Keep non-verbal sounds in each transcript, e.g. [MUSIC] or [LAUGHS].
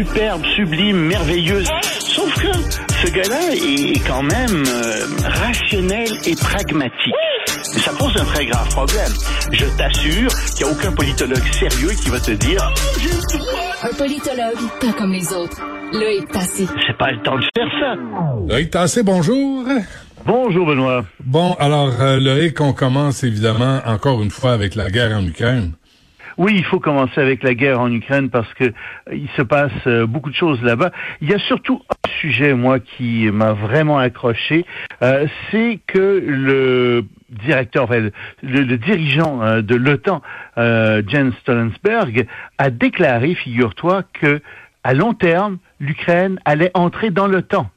superbe, sublime, merveilleuse. Sauf que ce gars-là est quand même euh, rationnel et pragmatique. Ça pose un très grave problème. Je t'assure qu'il n'y a aucun politologue sérieux qui va te dire Un politologue, pas comme les autres. Loïc Tassé. c'est pas le temps de faire ça. Loïc Tassé, bonjour. Bonjour Benoît. Bon, alors, euh, Loïc, on commence évidemment encore une fois avec la guerre en Ukraine. Oui, il faut commencer avec la guerre en Ukraine parce que euh, il se passe euh, beaucoup de choses là-bas. Il y a surtout un sujet, moi, qui m'a vraiment accroché, euh, c'est que le directeur, le, dirigeant de l'OTAN, euh, Jens Stoltenberg, a déclaré, figure-toi, que à long terme, l'Ukraine allait entrer dans l'OTAN.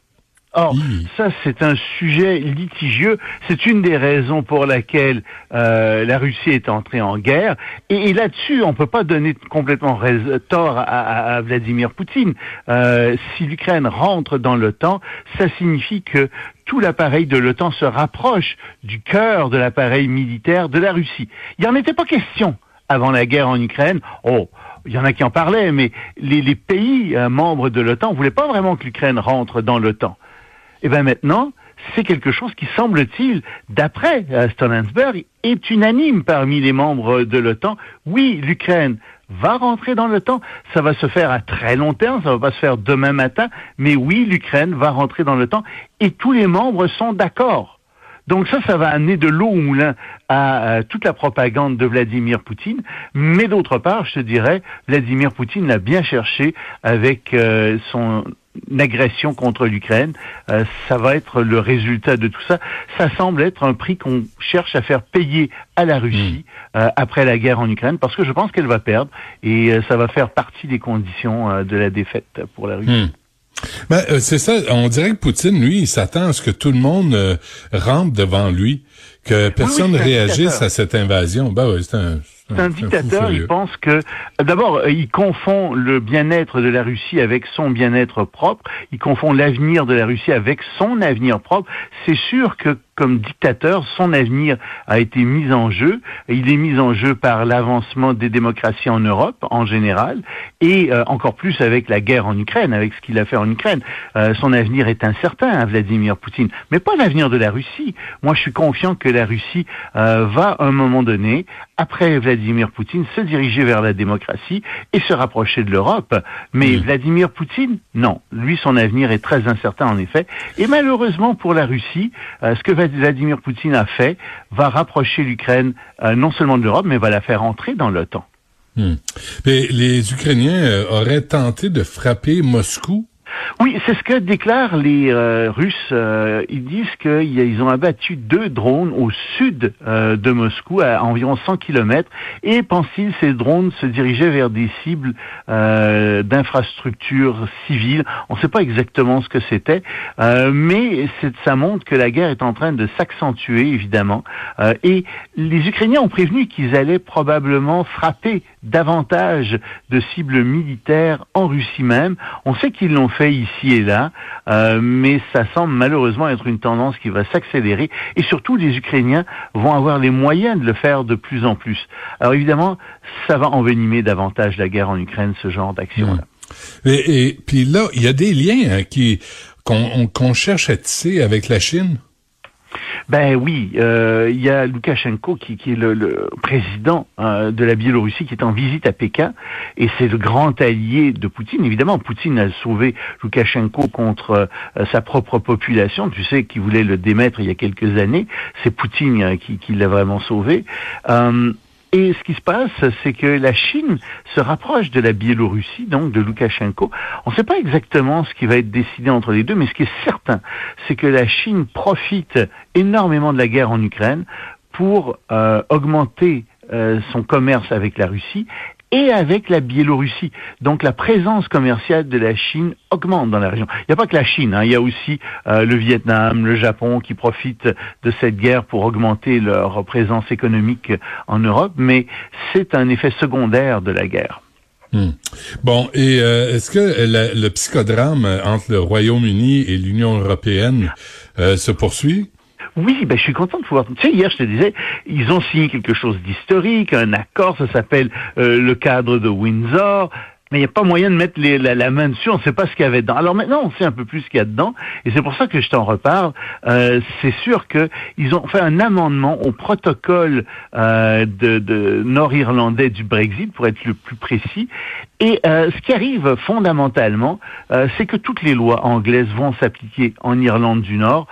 Or, ça, c'est un sujet litigieux. C'est une des raisons pour laquelle euh, la Russie est entrée en guerre. Et, et là-dessus, on peut pas donner complètement tort à, à- à Vladimir Poutine. Euh, si l'Ukraine rentre dans l'OTAN, ça signifie que tout l'appareil de l'OTAN se rapproche du cœur de l'appareil militaire de la Russie. Il n'y en était pas question avant la guerre en Ukraine. Oh, il y en a qui en parlaient, mais les, les pays euh, membres de l'OTAN voulaient pas vraiment que l'Ukraine rentre dans l'OTAN. Et bien maintenant, c'est quelque chose qui, semble-t-il, d'après euh, Stoltenberg, est unanime parmi les membres de l'OTAN. Oui, l'Ukraine va rentrer dans l'OTAN. Ça va se faire à très long terme, ça va pas se faire demain matin, mais oui, l'Ukraine va rentrer dans l'OTAN et tous les membres sont d'accord. Donc ça, ça va amener de l'eau au moulin à toute la propagande de Vladimir Poutine. Mais d'autre part, je te dirais, Vladimir Poutine l'a bien cherché avec euh, son agression contre l'Ukraine. Euh, ça va être le résultat de tout ça. Ça semble être un prix qu'on cherche à faire payer à la Russie euh, après la guerre en Ukraine, parce que je pense qu'elle va perdre et euh, ça va faire partie des conditions euh, de la défaite pour la Russie. Hmm. Ben, euh, c'est ça, on dirait que Poutine, lui, il s'attend à ce que tout le monde euh, rentre devant lui, que personne c'est un réagisse à cette invasion. Ben oui, c'est un, C'est un fou dictateur, il pense que d'abord euh, il confond le bien-être de la Russie avec son bien-être propre, il confond l'avenir de la Russie avec son avenir propre. C'est sûr que comme dictateur, son avenir a été mis en jeu. Il est mis en jeu par l'avancement des démocraties en Europe en général et euh, encore plus avec la guerre en Ukraine, avec ce qu'il a fait en Ukraine. Euh, son avenir est incertain, hein, Vladimir Poutine, mais pas l'avenir de la Russie. Moi, je suis confiant que la Russie euh, va à un moment donné, après Vladimir Poutine, se diriger vers la démocratie et se rapprocher de l'Europe. Mais Mm. Vladimir Poutine, non. Lui, son avenir est très incertain, en effet. Et malheureusement pour la Russie, euh, ce que Vladimir Poutine a fait va rapprocher l'Ukraine euh, non seulement de l'Europe, mais va la faire entrer dans l'OTAN. Hmm. Mais les Ukrainiens euh, auraient tenté de frapper Moscou. Oui, c'est ce que déclarent les euh, Russes. Euh, ils disent qu'ils ont abattu deux drones au sud euh, de Moscou, à environ 100 kilomètres, et pensent-ils ces drones se dirigeaient vers des cibles d'infrastructures civiles? On ne sait pas exactement ce que c'était, mais ça montre que la guerre est en train de s'accentuer, évidemment. Et les Ukrainiens ont prévenu qu'ils allaient probablement frapper davantage de cibles militaires en Russie même. On sait qu'ils l'ont fait ici et là, euh, mais ça semble malheureusement être une tendance qui va s'accélérer. Et surtout, les Ukrainiens vont avoir les moyens de le faire de plus en plus. Alors évidemment, ça va envenimer davantage la guerre en Ukraine, ce genre d'action-là. Et, puis là, il y a des liens hein, qui qu'on on- qu'on cherche à tisser avec la Chine. Ben oui, euh, il y a Loukachenko qui, qui est le, le président euh, de la Biélorussie qui est en visite à Pékin et c'est le grand allié de Poutine. Évidemment, Poutine a sauvé Loukachenko contre euh, sa propre population. Tu sais qu'il voulait le démettre il y a quelques années. C'est Poutine euh, qui, qui l'a vraiment sauvé. Et ce qui se passe, c'est que la Chine se rapproche de la Biélorussie, donc de Loukachenko. On ne sait pas exactement ce qui va être décidé entre les deux, mais ce qui est certain, c'est que la Chine profite énormément de la guerre en Ukraine pour euh, augmenter euh, son commerce avec la Russie et avec la Biélorussie. Donc la présence commerciale de la Chine augmente dans la région. Il n'y a pas que la Chine, hein, il y a aussi euh, le Vietnam, le Japon qui profitent de cette guerre pour augmenter leur présence économique en Europe, mais c'est un effet secondaire de la guerre. Hmm. Bon, et euh, est-ce que le psychodrame entre le Royaume-Uni et l'Union européenne euh, se poursuit? Oui, ben, je suis content de pouvoir... Tu sais, hier, je te disais, ils ont signé quelque chose d'historique, un accord, ça s'appelle euh, le cadre de Windsor. Mais il n'y a pas moyen de mettre la, main dessus, on ne sait pas ce qu'il y avait dedans. Alors maintenant, on sait un peu plus ce qu'il y a dedans, et c'est pour ça que je t'en reparle. Euh, c'est sûr qu'ils ont fait un amendement au protocole euh, de, nord-irlandais du Brexit, pour être le plus précis. Et euh, ce qui arrive fondamentalement, c'est que toutes les lois anglaises vont s'appliquer en Irlande du Nord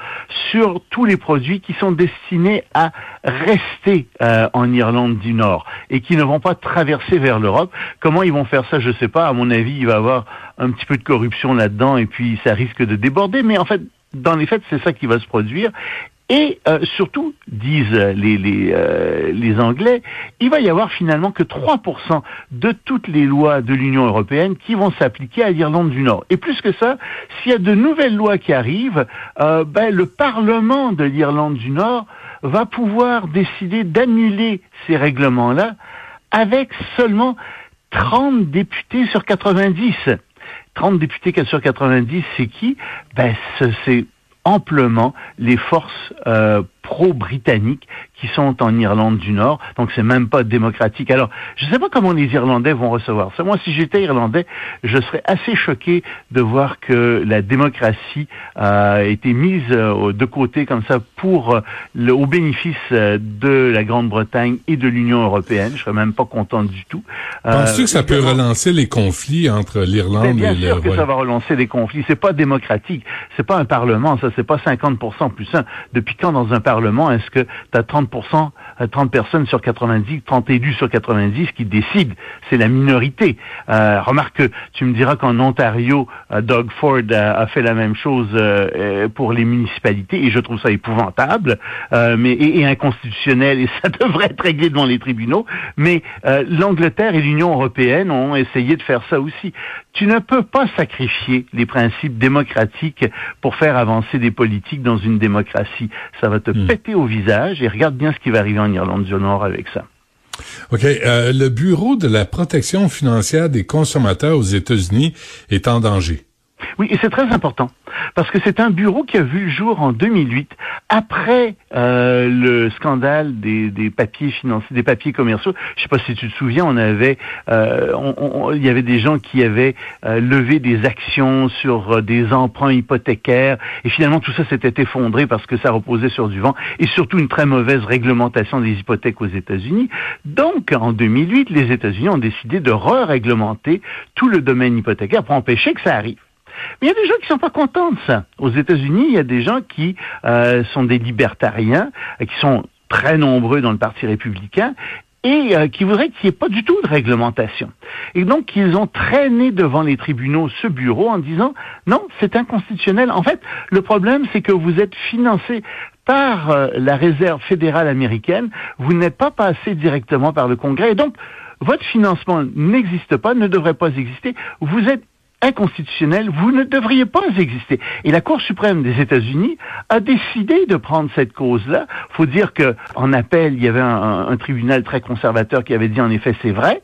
sur tous les produits qui sont destinés à rester en Irlande du Nord et qui ne vont pas traverser vers l'Europe. Comment ils vont faire ça, je sais pas. À mon avis, il va y avoir un petit peu de corruption là-dedans et puis ça risque de déborder. Mais en fait, dans les faits, c'est ça qui va se produire. Et euh, surtout, disent les, les, euh, les, Anglais, il va y avoir finalement que 3% de toutes les lois de l'Union européenne qui vont s'appliquer à l'Irlande du Nord. Et plus que ça, s'il y a de nouvelles lois qui arrivent, euh, ben, le Parlement de l'Irlande du Nord va pouvoir décider d'annuler ces règlements-là avec seulement 30 députés sur 90. 30 députés sur 90, c'est qui? Ben, c'est amplement les forces euh, pro-britanniques qui sont en Irlande du Nord. Donc c'est même pas démocratique. Alors, je ne sais pas comment les Irlandais vont recevoir ça. Moi, si j'étais Irlandais, je serais assez choqué de voir que la démocratie a été mise euh, de côté comme ça pour euh, le, au bénéfice euh, de la Grande-Bretagne et de l'Union européenne. Je serais même pas content du tout. Penses-tu que ça peut relancer les conflits entre l'Irlande et le sûr que ça va relancer les conflits. C'est pas démocratique. C'est pas un parlement. Ça, c'est pas 50% plus un. Depuis quand dans un parlement est-ce que tu as 30 30 euh, personnes sur 90, 30 élus sur 90 qui décident? C'est la minorité. Euh, remarque que tu me diras qu'en Ontario, euh, Doug Ford a, fait la même chose pour les municipalités et je trouve ça épouvantable, mais et, inconstitutionnel et [LAUGHS] ça devrait être réglé devant les tribunaux. Mais l'Angleterre et l'Union européenne ont essayé de faire ça aussi. Tu ne peux pas sacrifier les principes démocratiques pour faire avancer des politiques dans une démocratie. Ça va te hmm. péter au visage et regarde bien ce qui va arriver en Irlande du Nord avec ça. OK. Euh, le Bureau de la protection financière des consommateurs aux États-Unis est en danger. Oui, et c'est très important parce que c'est un bureau qui a vu le jour en 2008 après euh, le scandale des, des, papiers financiers, des papiers commerciaux. Je sais pas si tu te souviens, on avait, euh, il y avait des gens qui avaient euh, levé des actions sur euh, des emprunts hypothécaires et finalement tout ça s'était effondré parce que ça reposait sur du vent et surtout une très mauvaise réglementation des hypothèques aux États-Unis. Donc en 2008, les États-Unis ont décidé de re-réglementer tout le domaine hypothécaire pour empêcher que ça arrive. Mais il y a des gens qui sont pas contents de ça. Aux États-Unis, il y a des gens qui euh, sont des libertariens, euh, qui sont très nombreux dans le Parti républicain et euh, qui voudraient qu'il n'y ait pas du tout de réglementation. Et donc, ils ont traîné devant les tribunaux ce bureau en disant non, c'est inconstitutionnel. En fait, le problème, c'est que vous êtes financé par la réserve fédérale américaine, vous n'êtes pas passé directement par le Congrès, et donc votre financement n'existe pas, ne devrait pas exister. Vous êtes inconstitutionnel, vous ne devriez pas exister. Et la Cour suprême des États-Unis a décidé de prendre cette cause-là. faut dire que en appel, il y avait un, tribunal très conservateur qui avait dit en effet c'est vrai.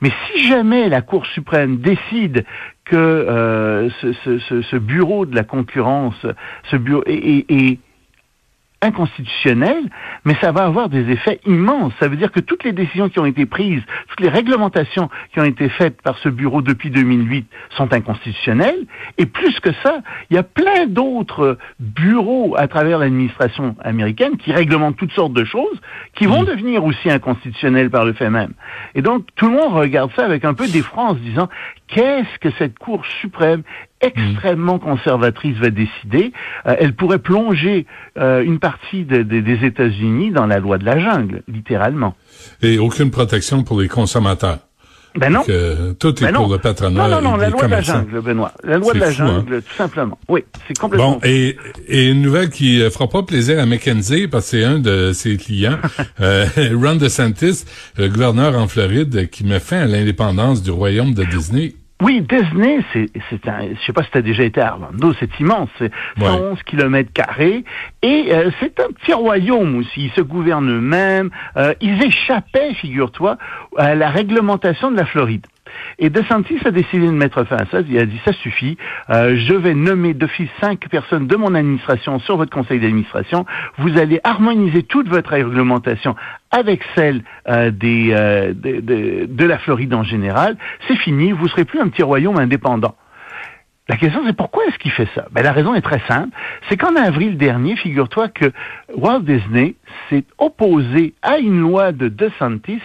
Mais si jamais la Cour suprême décide que euh, ce, bureau de la concurrence, ce bureau est, inconstitutionnel, mais ça va avoir des effets immenses. Ça veut dire que toutes les décisions qui ont été prises, toutes les réglementations qui ont été faites par ce bureau depuis 2008 sont inconstitutionnelles. Et plus que ça, il y a plein d'autres bureaux à travers l'administration américaine qui réglementent toutes sortes de choses qui vont mmh. devenir aussi inconstitutionnelles par le fait même. Et donc, tout le monde regarde ça avec un peu d'effroi en se disant, qu'est-ce que cette Cour suprême extrêmement conservatrice va décider, euh, elle pourrait plonger euh, une partie des États-Unis dans la loi de la jungle, littéralement. Et aucune protection pour les consommateurs. Ben non. tout est ben pour le patronat. Non, non, non, la loi de la jungle, Benoît. La loi de la hein? jungle, tout simplement. Oui, c'est complètement. Bon, et, et une nouvelle qui euh, fera pas plaisir à McKenzie, parce que c'est un de ses clients, [LAUGHS] euh, Ron DeSantis, le gouverneur en Floride, qui met fin à l'indépendance du royaume de Disney. Oui, Disney, c'est, c'est un, je sais pas si tu as déjà été à Orlando, c'est immense, c'est 111 kilomètres carrés, et euh, c'est un petit royaume aussi, ils se gouvernent eux-mêmes, euh, ils échappaient, figure-toi, à la réglementation de la Floride. Et DeSantis a décidé de mettre fin à ça. Il a dit ça suffit. Euh, je vais nommer d'office cinq personnes de mon administration sur votre conseil d'administration. Vous allez harmoniser toute votre réglementation avec celle euh, des, euh, de, de, de la Floride en général. C'est fini. Vous serez plus un petit royaume indépendant. La question, c'est pourquoi est-ce qu'il fait ça? Ben, la raison est très simple. C'est qu'en avril dernier, figure-toi que Walt Disney s'est opposé à une loi de DeSantis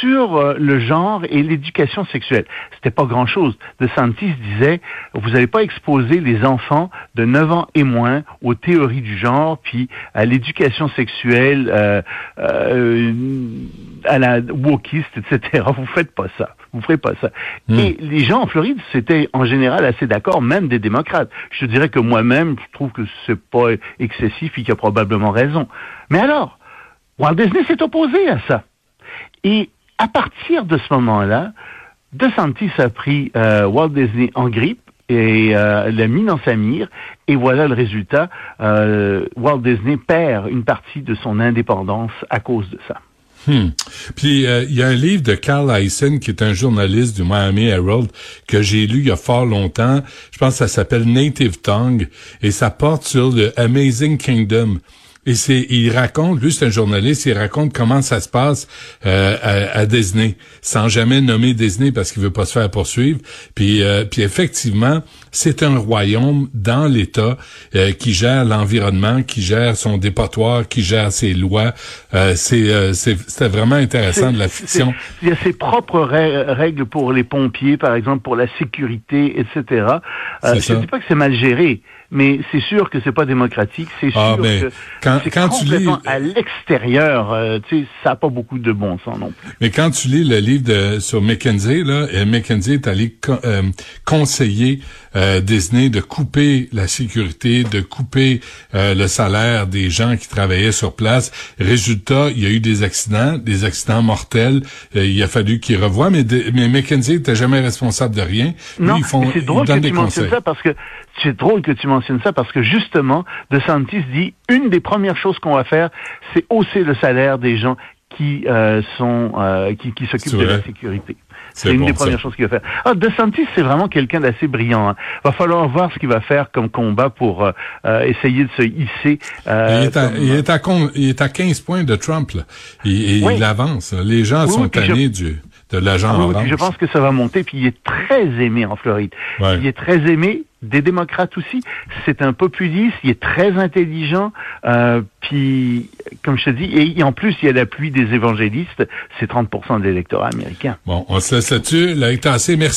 sur euh, le genre et l'éducation sexuelle. C'était pas grand-chose. DeSantis disait, vous n'allez pas exposer les enfants de 9 ans et moins aux théories du genre, puis à l'éducation sexuelle, euh, euh, à la wokiste, etc. Vous faites pas ça. Vous ferez pas ça. Hmm. Et les gens en Floride, c'était en général assez d'accord, même des démocrates. Je te dirais que moi-même, je trouve que c'est pas excessif et qu'il a probablement raison. Mais alors, Walt Disney s'est opposé à ça. Et à partir de ce moment-là, DeSantis a pris euh, Walt Disney en grippe et euh, l'a mis dans sa mire. Et voilà le résultat. Euh, Walt Disney perd une partie de son indépendance à cause de ça. Hmm. Puis euh, il y a un livre de Carl Eisen qui est un journaliste du Miami Herald que j'ai lu il y a fort longtemps. Je pense que ça s'appelle Native Tongue et ça porte sur le Amazing Kingdom. Et c'est, il raconte, lui c'est un journaliste, il raconte comment ça se passe euh, à, à, Disney, sans jamais nommer Disney parce qu'il veut pas se faire poursuivre. Puis, euh, puis effectivement, c'est un royaume dans l'État euh, qui gère l'environnement, qui gère son dépotoir, qui gère ses lois. Euh, c'est, c'était vraiment intéressant de la fiction. Il y a ses propres règles pour les pompiers, par exemple, pour la sécurité, etc. je ne dis pas que c'est mal géré mais c'est sûr que c'est pas démocratique. C'est ah, sûr mais que quand, c'est quand tu lis à l'extérieur. Euh, tu sais, ça n'a pas beaucoup de bon sens non plus. Mais quand tu lis le livre de, sur McKenzie, là, et McKenzie est allé euh, conseiller euh, Disney de couper la sécurité, de couper euh, le salaire des gens qui travaillaient sur place. Résultat, il y a eu des accidents, des accidents mortels. Euh, il a fallu qu'ils revoient, mais, de, mais McKenzie n'était jamais responsable de rien. Non, Lui, ils font, c'est drôle que des tu mentionnes ça parce que c'est drôle que tu mentionnes ça parce que justement, DeSantis dit une des premières choses qu'on va faire, c'est hausser le salaire des gens qui euh, sont euh, qui, qui s'occupent de la sécurité. C'est une bon, des ça. premières choses qu'il va faire. Ah, DeSantis, c'est vraiment quelqu'un d'assez brillant. Hein. Va falloir voir ce qu'il va faire comme combat pour euh, euh, essayer de se hisser. euh, il, est à, comme- il, est à con- il est à 15 points de Trump. Là. Il, Oui. il avance. Les gens Oui, sont puis je- tannés du, de l'agent oui, je pense que ça va monter, puis il est très aimé en Floride. Ouais. Il est très aimé des démocrates aussi. C'est un populiste, il est très intelligent, euh, puis comme je te dis, et en plus il y a l'appui des évangélistes, c'est 30% de l'électorat américain. Bon, on se laisse là-dessus. Tassé, merci.